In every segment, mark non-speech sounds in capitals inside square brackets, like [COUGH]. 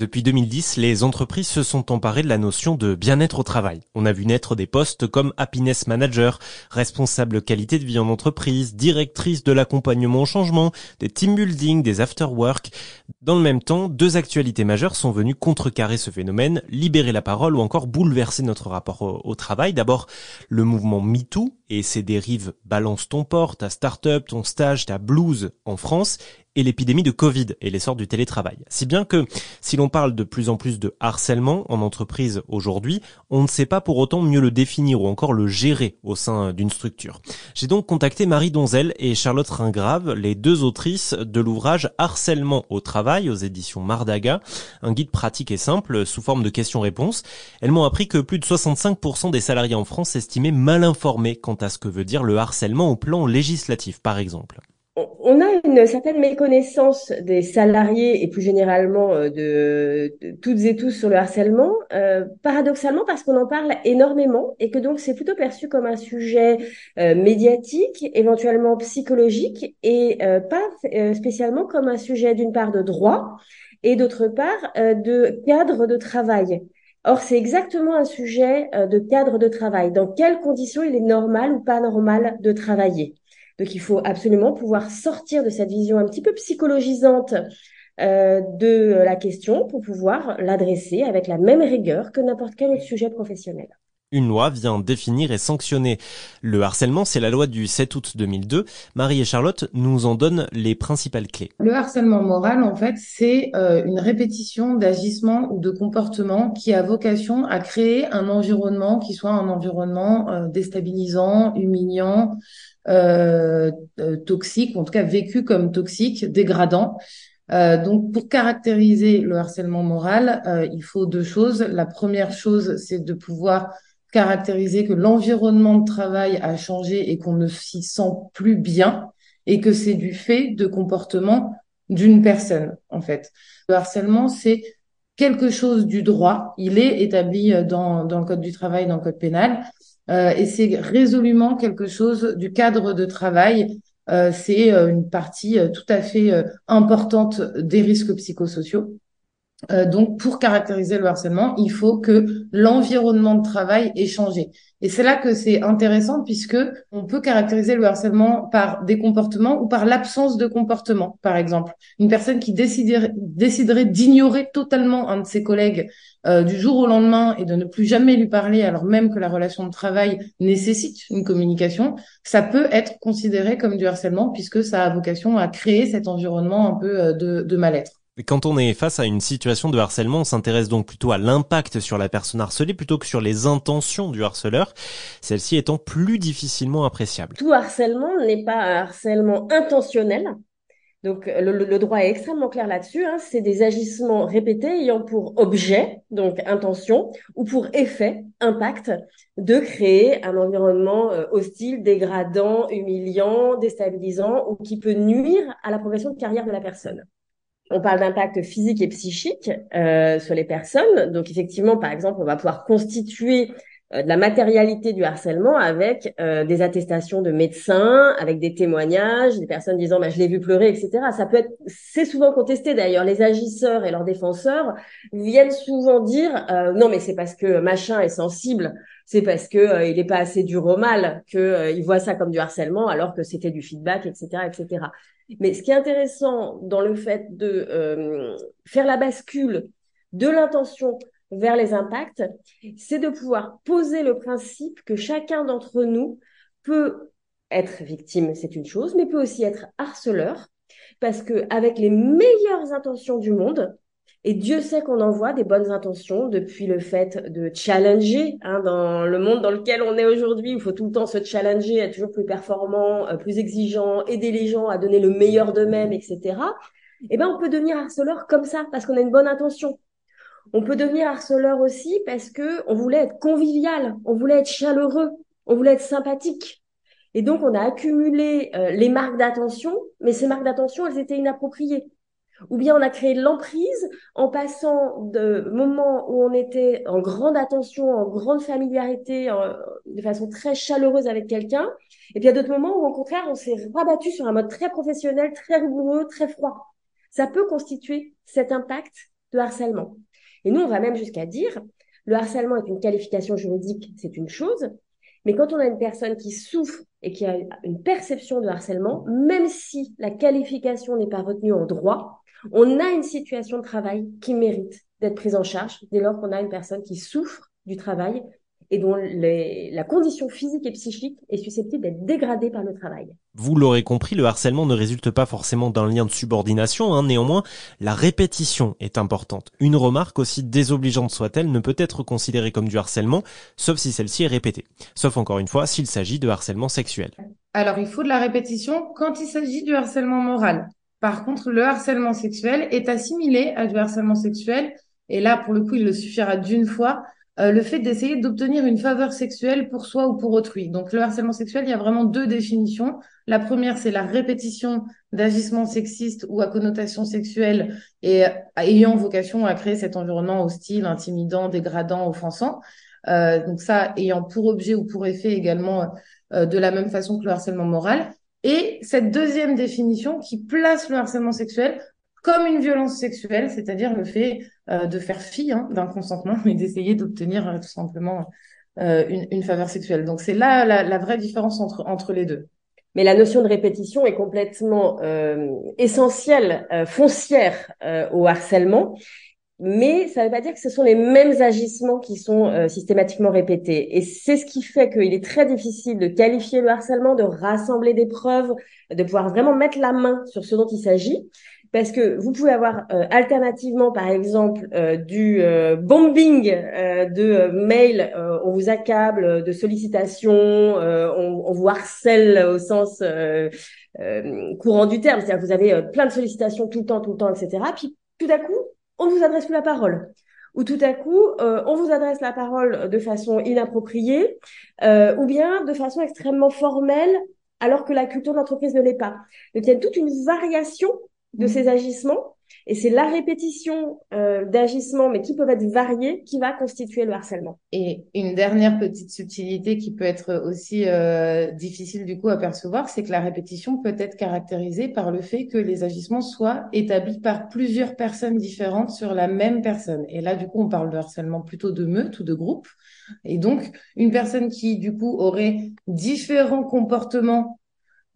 Depuis 2010, les entreprises se sont emparées de la notion de bien-être au travail. On a vu naître des postes comme happiness manager, responsable qualité de vie en entreprise, directrice de l'accompagnement au changement, des team building, des after work. Dans le même temps, deux actualités majeures sont venues contrecarrer ce phénomène, libérer la parole ou encore bouleverser notre rapport au, au travail. D'abord, le mouvement MeToo et ses dérives balance ton port, ta start-up, ton stage, ta blues en France et l'épidémie de Covid et l'essor du télétravail. Si bien que si l'on parle de plus en plus de harcèlement en entreprise aujourd'hui, on ne sait pas pour autant mieux le définir ou encore le gérer au sein d'une structure. J'ai donc contacté Marie Donzel et Charlotte Ringrave, les deux autrices de l'ouvrage Harcèlement au travail aux éditions Mardaga, un guide pratique et simple sous forme de questions-réponses. Elles m'ont appris que plus de 65% des salariés en France estimaient mal informés quant à ce que veut dire le harcèlement au plan législatif par exemple on a une certaine méconnaissance des salariés et plus généralement euh, de, toutes et tous sur le harcèlement, euh, paradoxalement parce qu'on en parle énormément et que donc c'est plutôt perçu comme un sujet euh, médiatique, éventuellement psychologique et pas spécialement comme un sujet d'une part de droit et d'autre part de cadre de travail. Or, c'est exactement un sujet de cadre de travail. Dans quelles conditions il est normal ou pas normal de travailler? Donc il faut absolument pouvoir sortir de cette vision un petit peu psychologisante euh, de la question pour pouvoir l'adresser avec la même rigueur que n'importe quel autre sujet professionnel. Une loi vient définir et sanctionner le harcèlement, c'est la loi du 7 août 2002. Marie et Charlotte nous en donnent les principales clés. Le harcèlement moral, en fait, c'est euh, une répétition d'agissements ou de comportements qui a vocation à créer un environnement qui soit un environnement euh, déstabilisant, humiliant, euh, euh, toxique, ou en tout cas vécu comme toxique, dégradant. Euh, donc, pour caractériser le harcèlement moral, euh, il faut deux choses. La première chose, c'est de pouvoir caractériser que l'environnement de travail a changé et qu'on ne s'y sent plus bien et que c'est du fait de comportement d'une personne, en fait. Le harcèlement, c'est quelque chose du droit. Il est établi dans, dans le code du travail, dans le code pénal. Euh, et c'est résolument quelque chose du cadre de travail. Euh, c'est euh, une partie tout à fait importante des risques psychosociaux. Euh, donc, pour caractériser le harcèlement, il faut que l'environnement de travail ait changé. Et c'est là que c'est intéressant puisque on peut caractériser le harcèlement par des comportements ou par l'absence de comportement. Par exemple, une personne qui déciderait, d'ignorer totalement un de ses collègues euh, du jour au lendemain et de ne plus jamais lui parler alors même que la relation de travail nécessite une communication, ça peut être considéré comme du harcèlement puisque ça a vocation à créer cet environnement un peu euh, de, de mal-être. Quand on est face à une situation de harcèlement, on s'intéresse donc plutôt à l'impact sur la personne harcelée plutôt que sur les intentions du harceleur, celle-ci étant plus difficilement appréciable. Tout harcèlement n'est pas un harcèlement intentionnel. Donc le, droit est extrêmement clair là-dessus. Hein. C'est des agissements répétés ayant pour objet, donc intention, ou pour effet, impact, de créer un environnement euh, hostile, dégradant, humiliant, déstabilisant, ou qui peut nuire à la progression de carrière de la personne on parle d'impact physique et psychique euh, sur les personnes. Donc effectivement, par exemple, on va pouvoir constituer de la matérialité du harcèlement avec euh, des attestations de médecins, avec des témoignages, des personnes disant bah, je l'ai vu pleurer, etc. Ça peut être, c'est souvent contesté d'ailleurs. Les agisseurs et leurs défenseurs viennent souvent dire non mais c'est parce que machin est sensible, c'est parce que il n'est pas assez dur au mal que il voit ça comme du harcèlement alors que c'était du feedback, etc., etc. Mais ce qui est intéressant dans le fait de euh, faire la bascule de l'intention vers les impacts, c'est de pouvoir poser le principe que chacun d'entre nous peut être victime, c'est une chose, mais peut aussi être harceleur, parce que avec les meilleures intentions du monde, et Dieu sait qu'on envoie des bonnes intentions depuis le fait de challenger hein, dans le monde dans lequel on est aujourd'hui. Il faut tout le temps se challenger, être toujours plus performant, euh, plus exigeant, aider les gens à donner le meilleur d'eux-mêmes, etc. Eh ben, on peut devenir harceleur comme ça parce qu'on a une bonne intention. On peut devenir harceleur aussi parce que on voulait être convivial, on voulait être chaleureux, on voulait être sympathique. Et donc, on a accumulé euh, les marques d'attention, mais ces marques d'attention, elles étaient inappropriées ou bien on a créé l'emprise en passant de moments où on était en grande attention, en grande familiarité, de façon très chaleureuse avec quelqu'un, et puis a d'autres moments où au contraire on s'est rabattu sur un mode très professionnel, très rigoureux, très froid. Ça peut constituer cet impact de harcèlement. Et nous, on va même jusqu'à dire, le harcèlement est une qualification juridique, c'est une chose, mais quand on a une personne qui souffre et qui a une perception de harcèlement, même si la qualification n'est pas retenue en droit, on a une situation de travail qui mérite d'être prise en charge dès lors qu'on a une personne qui souffre du travail et dont la condition physique et psychique est susceptible d'être dégradée par le travail. Vous l'aurez compris, le harcèlement ne résulte pas forcément d'un lien de subordination, hein. néanmoins, la répétition est importante. Une remarque, aussi désobligeante soit-elle, ne peut être considérée comme du harcèlement, sauf si celle-ci est répétée. Sauf encore une fois, s'il s'agit de harcèlement sexuel. Alors, il faut de la répétition quand il s'agit du harcèlement moral. Par contre, le harcèlement sexuel est assimilé à du harcèlement sexuel, et là, pour le coup, il le suffira d'une fois euh, le fait d'essayer d'obtenir une faveur sexuelle pour soi ou pour autrui. Donc le harcèlement sexuel, il y a vraiment deux définitions. La première, c'est la répétition d'agissements sexistes ou à connotation sexuelle et euh, ayant vocation à créer cet environnement hostile, intimidant, dégradant, offensant. Euh, donc ça, ayant pour objet ou pour effet également de la même façon que le harcèlement moral. Et cette deuxième définition qui place le harcèlement sexuel comme une violence sexuelle, c'est-à-dire le fait euh, de faire fi hein, d'un consentement [LAUGHS] et d'essayer d'obtenir euh, tout simplement euh, une, une, faveur sexuelle. Donc c'est là la, la, vraie différence entre, entre les deux. Mais la notion de répétition est complètement essentielle, foncière au harcèlement. Mais ça ne veut pas dire que ce sont les mêmes agissements qui sont systématiquement répétés. Et c'est ce qui fait qu'il est très difficile de qualifier le harcèlement, de rassembler des preuves, de pouvoir vraiment mettre la main sur ce dont il s'agit parce que vous pouvez avoir euh, alternativement, par exemple, euh, du euh, bombing de mails, on vous accable de sollicitations, on, on, vous harcèle au sens courant du terme, c'est-à-dire que vous avez plein de sollicitations tout le temps, tout le temps, etc. Puis tout à coup, on ne vous adresse plus la parole. Ou tout à coup, on vous adresse la parole de façon inappropriée, ou bien de façon extrêmement formelle, alors que la culture d'entreprise ne l'est pas. Donc il y a toute une variation de mm. ces agissements. Et c'est la répétition euh, d'agissements, mais qui peuvent être variés, qui va constituer le harcèlement. Et une dernière petite subtilité qui peut être aussi euh, difficile du coup à percevoir, c'est que la répétition peut être caractérisée par le fait que les agissements soient établis par plusieurs personnes différentes sur la même personne. Et là, du coup, on parle de harcèlement plutôt de meute ou de groupe. Et donc, une personne qui, du coup, aurait différents comportements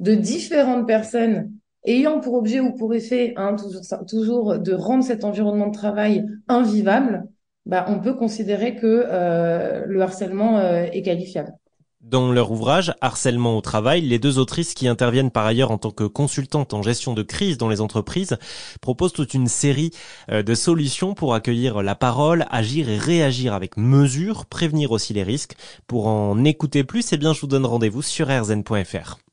de différentes personnes ayant pour objet ou pour effet hein, toujours, toujours de rendre cet environnement de travail invivable, bah, on peut considérer que euh, le harcèlement euh, est qualifiable. Dans leur ouvrage Harcèlement au travail, les deux autrices qui interviennent par ailleurs en tant que consultantes en gestion de crise dans les entreprises proposent toute une série euh, de solutions pour accueillir la parole, agir et réagir avec mesure, prévenir aussi les risques. Pour en écouter plus, eh bien, je vous donne rendez-vous sur rzn.fr.